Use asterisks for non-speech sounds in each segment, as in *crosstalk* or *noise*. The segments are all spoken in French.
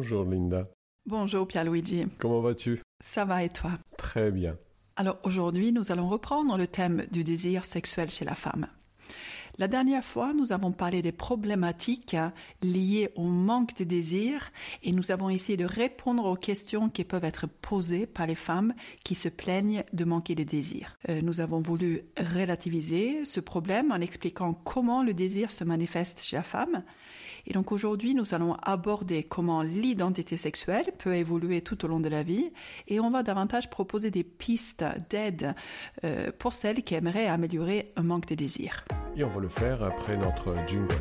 Bonjour Linda. Bonjour Pierluigi. Comment vas-tu? Ça va et toi? Très bien. Alors aujourd'hui, nous allons reprendre le thème du désir sexuel chez la femme. La dernière fois, nous avons parlé des problématiques liées au manque de désir et nous avons essayé de répondre aux questions qui peuvent être posées par les femmes qui se plaignent de manquer de désir. Euh, nous avons voulu relativiser ce problème en expliquant comment le désir se manifeste chez la femme. Et donc aujourd'hui, nous allons aborder comment l'identité sexuelle peut évoluer tout au long de la vie et on va davantage proposer des pistes d'aide euh, pour celles qui aimeraient améliorer un manque de désir. Et on va le faire après notre jingle.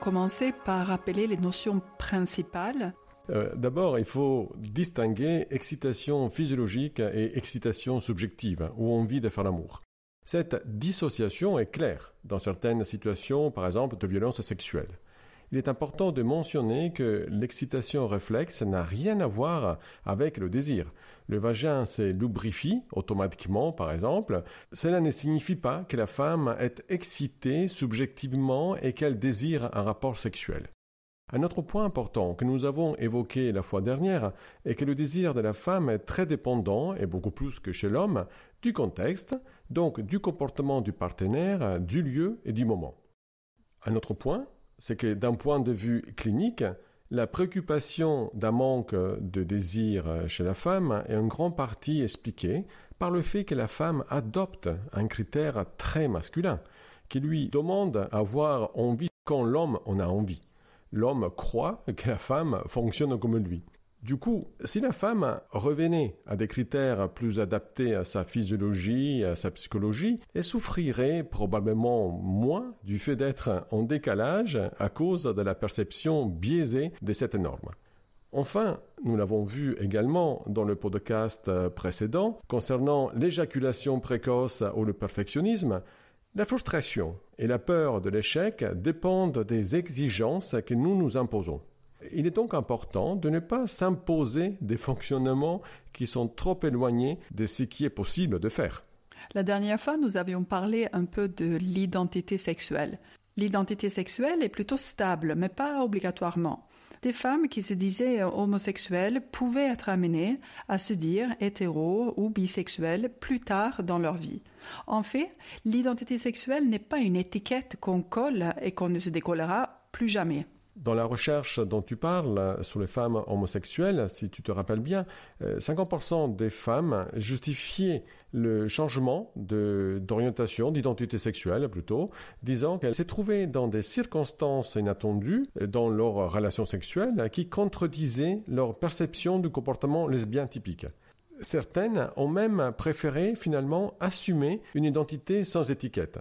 Commencer par rappeler les notions principales euh, D'abord, il faut distinguer excitation physiologique et excitation subjective, ou envie de faire l'amour. Cette dissociation est claire dans certaines situations, par exemple, de violence sexuelle. Il est important de mentionner que l'excitation réflexe n'a rien à voir avec le désir. Le vagin se lubrifie automatiquement, par exemple. Cela ne signifie pas que la femme est excitée subjectivement et qu'elle désire un rapport sexuel. Un autre point important que nous avons évoqué la fois dernière est que le désir de la femme est très dépendant, et beaucoup plus que chez l'homme, du contexte, donc du comportement du partenaire, du lieu et du moment. Un autre point, c'est que d'un point de vue clinique, la préoccupation d'un manque de désir chez la femme est en grande partie expliquée par le fait que la femme adopte un critère très masculin, qui lui demande à avoir envie quand l'homme en a envie l'homme croit que la femme fonctionne comme lui. Du coup, si la femme revenait à des critères plus adaptés à sa physiologie, à sa psychologie, elle souffrirait probablement moins du fait d'être en décalage à cause de la perception biaisée de cette norme. Enfin, nous l'avons vu également dans le podcast précédent, concernant l'éjaculation précoce ou le perfectionnisme, la frustration et la peur de l'échec dépendent des exigences que nous nous imposons. Il est donc important de ne pas s'imposer des fonctionnements qui sont trop éloignés de ce qui est possible de faire. La dernière fois, nous avions parlé un peu de l'identité sexuelle. L'identité sexuelle est plutôt stable, mais pas obligatoirement. Des femmes qui se disaient homosexuelles pouvaient être amenées à se dire hétéro ou bisexuelles plus tard dans leur vie. En fait, l'identité sexuelle n'est pas une étiquette qu'on colle et qu'on ne se décollera plus jamais. Dans la recherche dont tu parles sur les femmes homosexuelles, si tu te rappelles bien, 50% euh, des femmes justifiaient le changement d'orientation, d'identité sexuelle plutôt, disant qu'elles s'est trouvées dans des circonstances inattendues dans leur relation sexuelle qui contredisaient leur perception du comportement lesbien typique. Certaines ont même préféré finalement assumer une identité sans étiquette.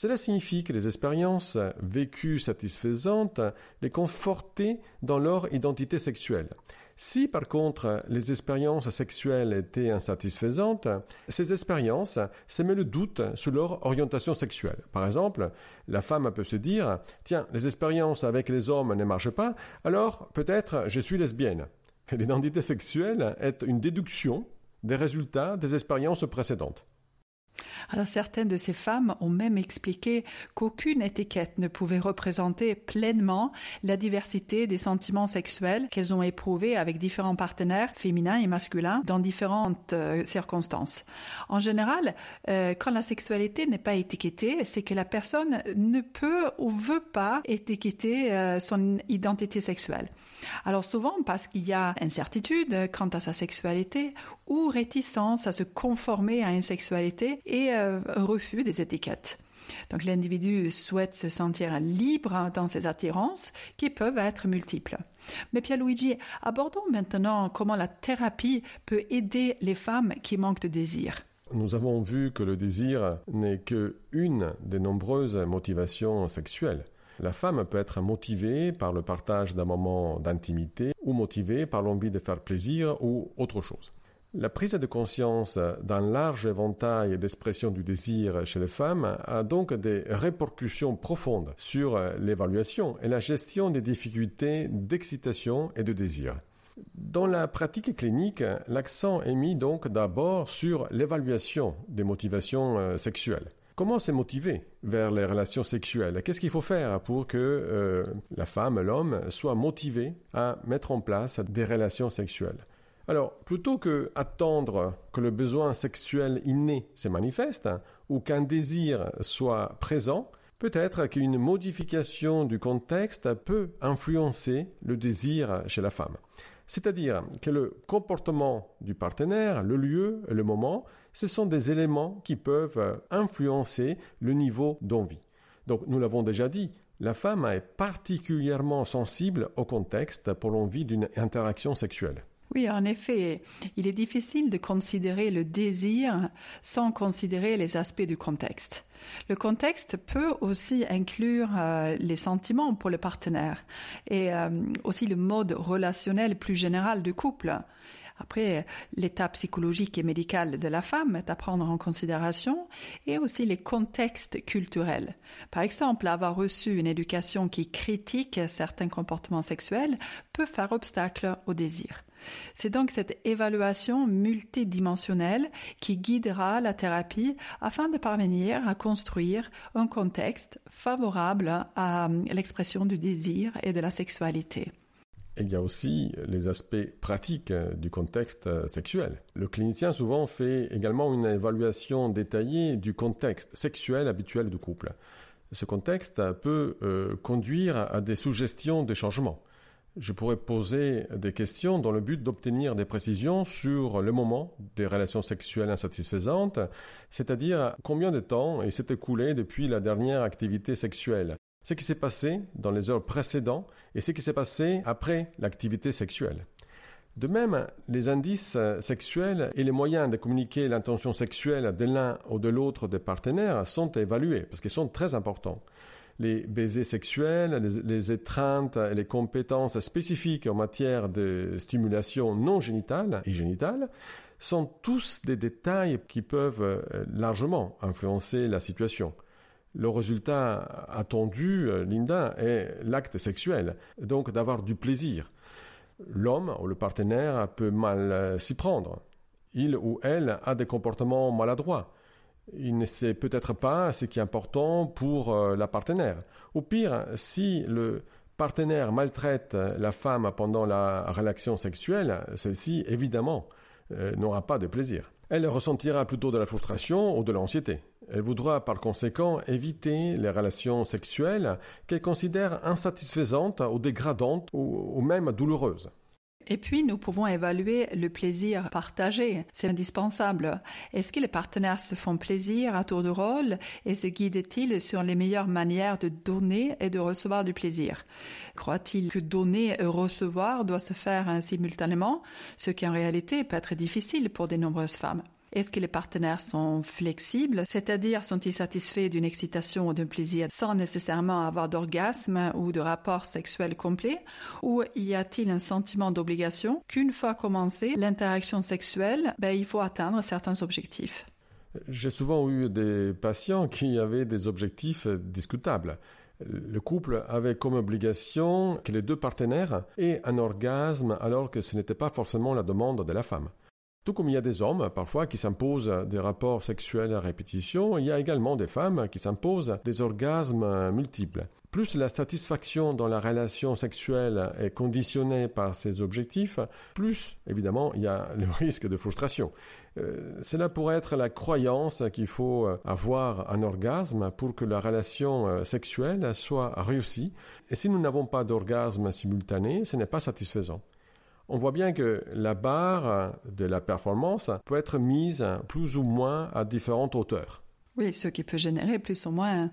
Cela signifie que les expériences vécues satisfaisantes les confortaient dans leur identité sexuelle. Si par contre les expériences sexuelles étaient insatisfaisantes, ces expériences semaient le doute sur leur orientation sexuelle. Par exemple, la femme peut se dire Tiens, les expériences avec les hommes ne marchent pas, alors peut-être je suis lesbienne. L'identité sexuelle est une déduction des résultats des expériences précédentes. Alors certaines de ces femmes ont même expliqué qu'aucune étiquette ne pouvait représenter pleinement la diversité des sentiments sexuels qu'elles ont éprouvés avec différents partenaires féminins et masculins dans différentes euh, circonstances. En général, euh, quand la sexualité n'est pas étiquetée, c'est que la personne ne peut ou veut pas étiqueter euh, son identité sexuelle. Alors souvent parce qu'il y a incertitude quant à sa sexualité ou réticence à se conformer à une sexualité et euh, refus des étiquettes. Donc l'individu souhaite se sentir libre dans ses attirances qui peuvent être multiples. Mais Pierluigi, abordons maintenant comment la thérapie peut aider les femmes qui manquent de désir. Nous avons vu que le désir n'est que une des nombreuses motivations sexuelles. La femme peut être motivée par le partage d'un moment d'intimité ou motivée par l'envie de faire plaisir ou autre chose. La prise de conscience d'un large éventail d'expressions du désir chez les femmes a donc des répercussions profondes sur l'évaluation et la gestion des difficultés d'excitation et de désir. Dans la pratique clinique, l'accent est mis donc d'abord sur l'évaluation des motivations euh, sexuelles. Comment se motiver vers les relations sexuelles? Qu'est-ce qu'il faut faire pour que euh, la femme, l'homme, soit motivé à mettre en place des relations sexuelles? Alors, plutôt que attendre que le besoin sexuel inné se manifeste ou qu'un désir soit présent, peut-être qu'une modification du contexte peut influencer le désir chez la femme. C'est-à-dire que le comportement du partenaire, le lieu et le moment, ce sont des éléments qui peuvent influencer le niveau d'envie. Donc nous l'avons déjà dit, la femme est particulièrement sensible au contexte pour l'envie d'une interaction sexuelle. Oui, en effet, il est difficile de considérer le désir sans considérer les aspects du contexte. Le contexte peut aussi inclure euh, les sentiments pour le partenaire et euh, aussi le mode relationnel plus général du couple. Après, l'état psychologique et médical de la femme est à prendre en considération et aussi les contextes culturels. Par exemple, avoir reçu une éducation qui critique certains comportements sexuels peut faire obstacle au désir. C'est donc cette évaluation multidimensionnelle qui guidera la thérapie afin de parvenir à construire un contexte favorable à l'expression du désir et de la sexualité. Il y a aussi les aspects pratiques du contexte sexuel. Le clinicien souvent fait également une évaluation détaillée du contexte sexuel habituel du couple. Ce contexte peut euh, conduire à des suggestions de changement je pourrais poser des questions dans le but d'obtenir des précisions sur le moment des relations sexuelles insatisfaisantes, c'est-à-dire combien de temps il s'est écoulé depuis la dernière activité sexuelle, ce qui s'est passé dans les heures précédentes et ce qui s'est passé après l'activité sexuelle. De même, les indices sexuels et les moyens de communiquer l'intention sexuelle de l'un ou de l'autre des partenaires sont évalués parce qu'ils sont très importants les baisers sexuels, les, étreintes et les compétences spécifiques en matière de stimulation non génitale et génitale sont tous des détails qui peuvent euh, largement influencer la situation. Le résultat attendu, euh, Linda, est l'acte sexuel, donc d'avoir du plaisir. L'homme ou le partenaire peut mal euh, s'y prendre. Il ou elle a des comportements maladroits il ne sait peut-être pas ce qui est important pour euh, la partenaire. Au pire, si le partenaire maltraite la femme pendant la relation sexuelle, celle-ci, évidemment, euh, n'aura pas de plaisir. Elle ressentira plutôt de la frustration ou de l'anxiété. Elle voudra par conséquent éviter les relations sexuelles qu'elle considère insatisfaisantes ou dégradantes ou même douloureuses. Et puis, nous pouvons évaluer le plaisir partagé. C'est indispensable. Est-ce que les partenaires se font plaisir à tour de rôle et se guident-ils sur les meilleures manières de donner et de recevoir du plaisir? Croit-il que donner et recevoir doit se faire simultanément, ce qui en réalité peut être difficile pour de nombreuses femmes est-ce que les partenaires sont flexibles, c'est-à-dire sont-ils satisfaits d'une excitation ou d'un plaisir sans nécessairement avoir d'orgasme ou de rapport sexuel complet? Ou y a-t-il un sentiment d'obligation? Qu'une fois commencée l'interaction sexuelle, ben, il faut atteindre certains objectifs J'ai souvent eu des patients qui avaient des objectifs discutables. Le couple avait comme obligation que les deux partenaires aient un orgasme alors que ce n'était pas forcément la demande de la femme. Tout comme il y a des hommes parfois qui s'imposent des rapports sexuels à répétition, il y a également des femmes qui s'imposent des orgasmes multiples. Plus la satisfaction dans la relation sexuelle est conditionnée par ces objectifs, plus évidemment il y a le *laughs* risque de frustration. Euh, cela pourrait être la croyance qu'il faut avoir un orgasme pour que la relation euh, sexuelle soit réussie. Et si nous n'avons pas d'orgasme simultané, ce n'est pas satisfaisant on voit bien que la barre de la performance peut être mise plus ou moins à différentes hauteurs. Oui, ce qui peut générer plus ou moins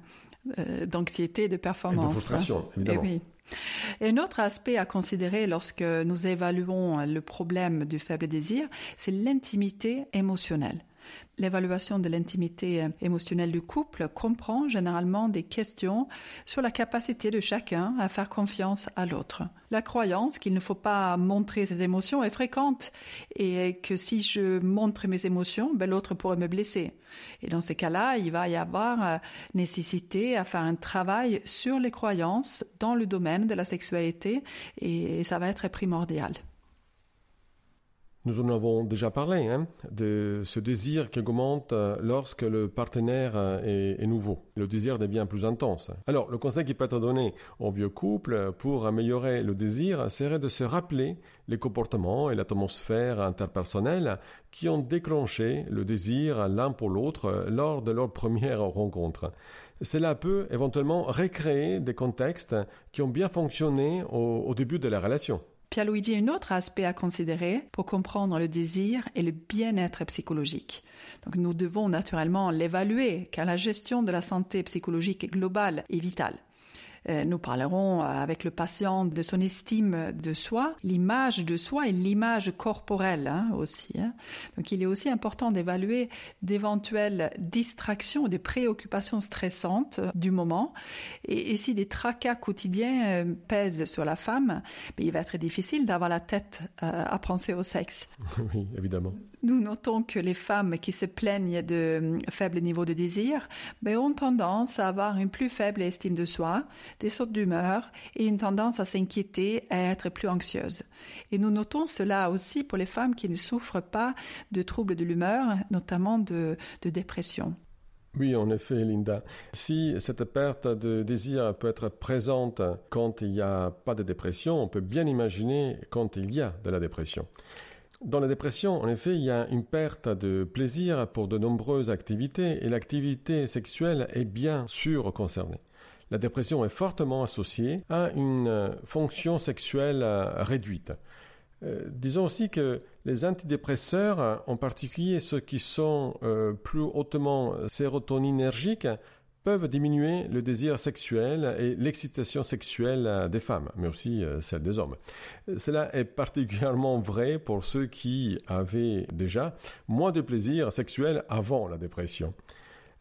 euh, d'anxiété de performance. Et de frustration, évidemment. Et, oui. Et un autre aspect à considérer lorsque nous évaluons le problème du faible désir, c'est l'intimité émotionnelle. L'évaluation de l'intimité émotionnelle du couple comprend généralement des questions sur la capacité de chacun à faire confiance à l'autre. La croyance qu'il ne faut pas montrer ses émotions est fréquente et que si je montre mes émotions, ben, l'autre pourrait me blesser. Et dans ces cas-là, il va y avoir euh, nécessité à faire un travail sur les croyances dans le domaine de la sexualité et ça va être primordial. Nous en avons déjà parlé, hein, de ce désir qui augmente euh, lorsque le partenaire euh, est, nouveau. Le désir devient plus intense. Alors, le conseil qui peut être donné aux vieux couples pour améliorer le désir serait de se rappeler les comportements et l'atmosphère interpersonnelle qui ont déclenché le désir l'un pour l'autre euh, lors de leur première rencontre. Cela peut éventuellement recréer des contextes qui ont bien fonctionné au début de la relation. Pierluigi a un autre aspect à considérer pour comprendre le désir et le bien-être psychologique. Donc nous devons naturellement l'évaluer car la gestion de la santé psychologique globale est vitale. Euh, nous parlerons avec le patient de son estime de soi, l'image de soi et l'image corporelle hein, aussi. Hein. Donc il est aussi important d'évaluer d'éventuelles distractions ou des préoccupations stressantes du moment. Et, si des tracas quotidiens euh, pèsent sur la femme, ben, il va être difficile d'avoir la tête euh, à penser au sexe. *laughs* Oui, évidemment. Nous notons que les femmes qui se plaignent de faibles niveaux de désir ben, ont tendance à avoir une plus faible estime de soi, des sautes d'humeur et une tendance à s'inquiéter, à être plus anxieuse. Et nous notons cela aussi pour les femmes qui ne souffrent pas de troubles de l'humeur, notamment de, de dépression. Oui, en effet, Linda. Si cette perte de désir peut être présente quand il n'y a pas de dépression, on peut bien imaginer quand il y a de la dépression. Dans la dépression, en effet, il y a une perte de plaisir pour de nombreuses activités et l'activité sexuelle est bien sûr concernée. La dépression est fortement associée à une euh, fonction sexuelle euh, réduite. Euh, disons aussi que les antidépresseurs, en particulier ceux qui sont plus hautement sérotoninergiques, peuvent diminuer le désir sexuel et l'excitation sexuelle des femmes, mais aussi celle des hommes. Cela est particulièrement vrai pour ceux qui avaient déjà moins de plaisir sexuel avant la dépression.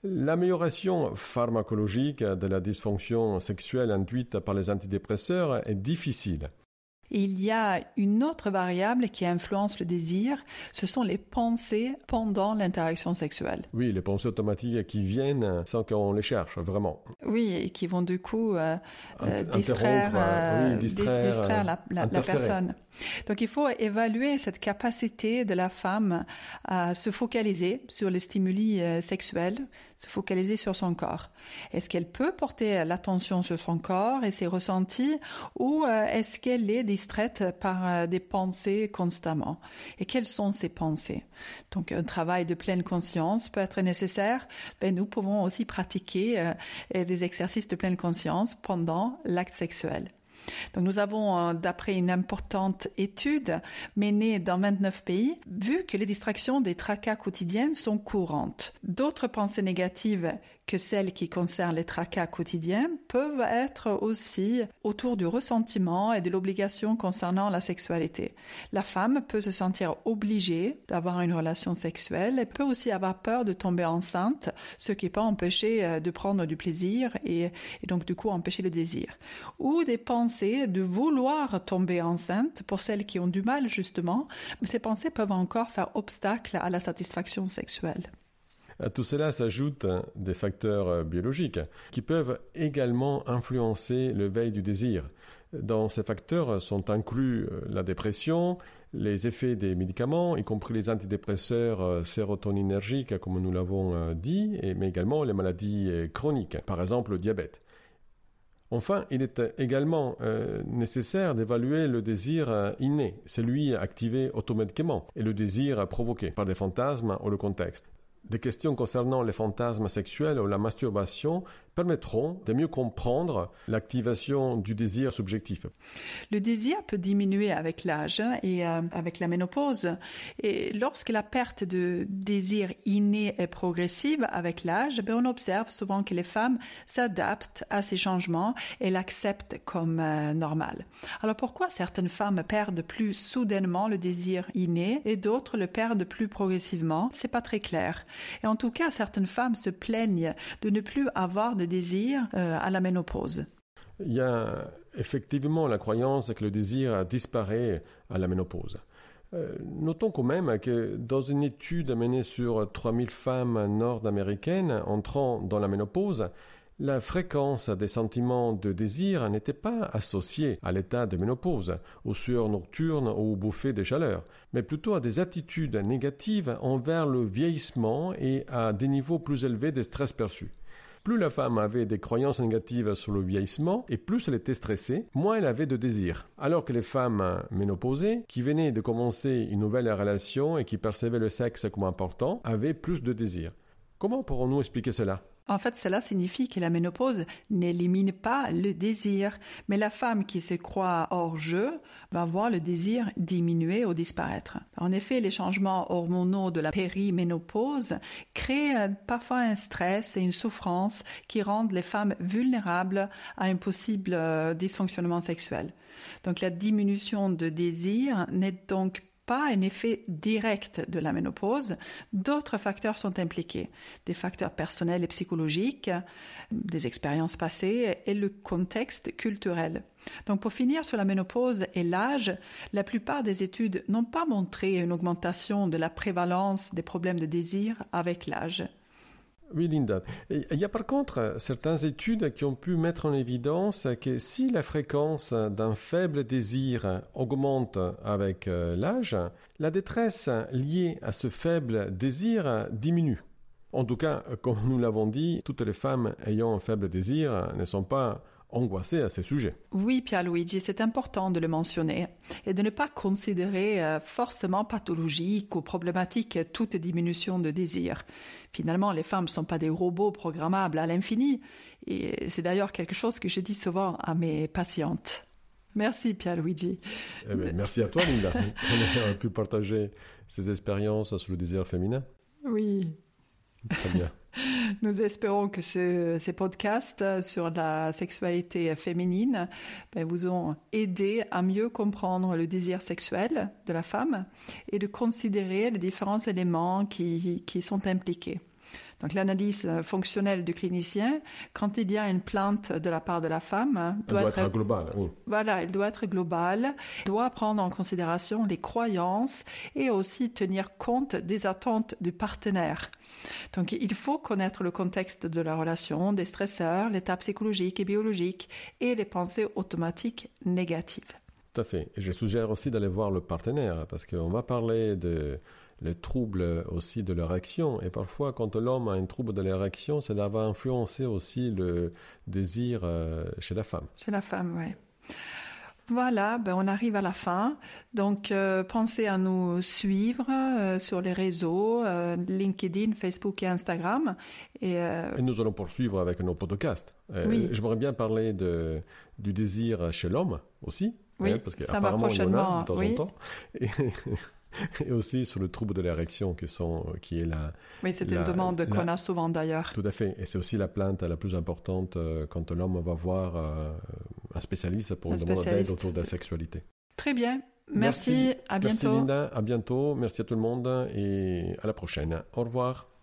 L'amélioration pharmacologique de la dysfonction sexuelle induite par les antidépresseurs est difficile il y a une autre variable qui influence le désir, ce sont les pensées pendant l'interaction sexuelle. Oui, les pensées automatiques qui viennent sans qu'on les cherche, vraiment. Oui, et qui vont du coup euh, euh, distraire, euh, distraire, la, personne. Donc il faut évaluer cette capacité de la femme à se focaliser sur les stimuli sexuels, se focaliser sur son corps. Est-ce qu'elle peut porter l'attention sur son corps et ses ressentis ou euh, est-ce qu'elle est distraite par euh, des pensées constamment Et quelles sont ces pensées? Donc un travail de pleine conscience peut être nécessaire. Ben, nous pouvons aussi pratiquer euh, des exercices de pleine conscience pendant l'acte sexuel. Donc nous avons, d'après une importante étude menée dans 29 pays, vu que les distractions des tracas quotidiennes sont courantes. D'autres pensées négatives que celles qui concernent les tracas quotidiens peuvent être aussi autour du ressentiment et de l'obligation concernant la sexualité. La femme peut se sentir obligée d'avoir une relation sexuelle et peut aussi avoir peur de tomber enceinte, ce qui peut empêcher euh, de prendre du plaisir et, et donc du coup empêcher le désir. Ou des pensées de vouloir tomber enceinte pour celles qui ont du mal justement, ces pensées peuvent encore faire obstacle à la satisfaction sexuelle. À tout cela s'ajoutent des facteurs euh, biologiques qui peuvent également influencer le veille du désir. Dans ces facteurs sont inclus euh, la dépression, les effets des médicaments, y compris les antidépresseurs euh, sérotoninergiques, comme nous l'avons dit, mais également les maladies chroniques, par exemple le diabète. Enfin, il est également nécessaire d'évaluer le désir inné, celui activé automatiquement, et le désir provoqué par des fantasmes ou le contexte. Des questions concernant les fantasmes sexuels ou la masturbation permettront de mieux comprendre l'activation du désir subjectif. Le désir peut diminuer avec l'âge et euh, avec la ménopause. Et lorsque la perte de désir inné est progressive avec l'âge, ben, on observe souvent que les femmes s'adaptent à ces changements et l'acceptent comme euh, normal. Alors pourquoi certaines femmes perdent plus soudainement le désir inné et d'autres le perdent plus progressivement? C'est pas très clair. Et en tout cas, certaines femmes se plaignent de ne plus avoir de désir euh, à la ménopause. Il y a effectivement la croyance que le désir disparaît à la ménopause. Euh, notons quand même que dans une étude menée sur 3000 femmes nord-américaines entrant dans la ménopause, la fréquence des sentiments de désir n'était pas associée à l'état de ménopause, aux sueurs nocturnes ou aux bouffées de chaleur, mais plutôt à des attitudes négatives envers le vieillissement et à des niveaux plus élevés de stress perçu. Plus la femme avait des croyances négatives sur le vieillissement et plus elle était stressée, moins elle avait de désir. Alors que les femmes ménopausées, qui venaient de commencer une nouvelle relation et qui percevaient le sexe comme important, avaient plus de désir. Comment pourrons-nous expliquer cela? En fait, cela signifie que la ménopause n'élimine pas le désir, mais la femme qui se croit hors jeu va voir le désir diminuer ou disparaître. En effet, les changements hormonaux de la périménopause créent euh, parfois un stress et une souffrance qui rendent les femmes vulnérables à un possible euh, dysfonctionnement sexuel. Donc la diminution de désir n'est donc pas un effet direct de la ménopause. D'autres facteurs sont impliqués, des facteurs personnels et psychologiques, des expériences passées et le contexte culturel. Donc pour finir sur la ménopause et l'âge, la plupart des études n'ont pas montré une augmentation de la prévalence des problèmes de désir avec l'âge. Oui, Linda. il y a par contre certaines études qui ont pu mettre en évidence que si la fréquence d'un faible désir augmente avec euh, l'âge, la détresse liée à ce faible désir diminue. En tout cas, comme nous l'avons dit, toutes les femmes ayant un faible désir ne sont pas angoissé à ces sujets. Oui, Pierre-Luigi, c'est important de le mentionner et de ne pas considérer euh, forcément pathologique ou problématique toute diminution de désir. Finalement, les femmes ne sont pas des robots programmables à l'infini et c'est d'ailleurs quelque chose que je dis souvent à mes patientes. Merci Pierre-Luigi. Eh ben, merci à toi Linda. *laughs* On a pu partager ces expériences sur le désir féminin. Oui. Très bien. *laughs* Nous espérons que ces podcasts sur la sexualité féminine ben, vous ont aidé à mieux comprendre le désir sexuel de la femme et de considérer les différents éléments qui sont impliqués. Donc l'analyse euh, fonctionnelle du clinicien, quand il y a une plainte de la part de la femme, doit, être, globale. Voilà, elle doit être globale, doit prendre en considération les croyances et aussi tenir compte des attentes du partenaire. Donc il faut connaître le contexte de la relation, des stresseurs, l'état psychologique et biologique et les pensées automatiques négatives. Tout à fait. Et je suggère aussi d'aller voir le partenaire parce qu'on va parler de les troubles aussi de l'érection. Et parfois, quand l'homme a un trouble de l'érection, cela va influencer aussi le désir euh, chez la femme. Chez la femme, oui. Voilà, ben on arrive à la fin. Donc, euh, pensez à nous suivre euh, sur les réseaux, LinkedIn, Facebook et Instagram. Et, nous allons poursuivre avec nos podcasts. Oui. J'aimerais bien parler de, du désir chez l'homme aussi. Oui, hein, parce qu'apparemment, il y en a de temps en temps. et *laughs* *laughs* aussi sur le trouble de l'érection qui, sont, qui est la... Oui, c'est une demande qu'on a souvent d'ailleurs. Tout à fait. Et c'est aussi la plainte la plus importante euh, quand l'homme va voir euh, un spécialiste pour demander d'aide autour de la sexualité. Très bien. Merci. À bientôt. Merci Linda. À bientôt. Merci à tout le monde et à la prochaine. Au revoir.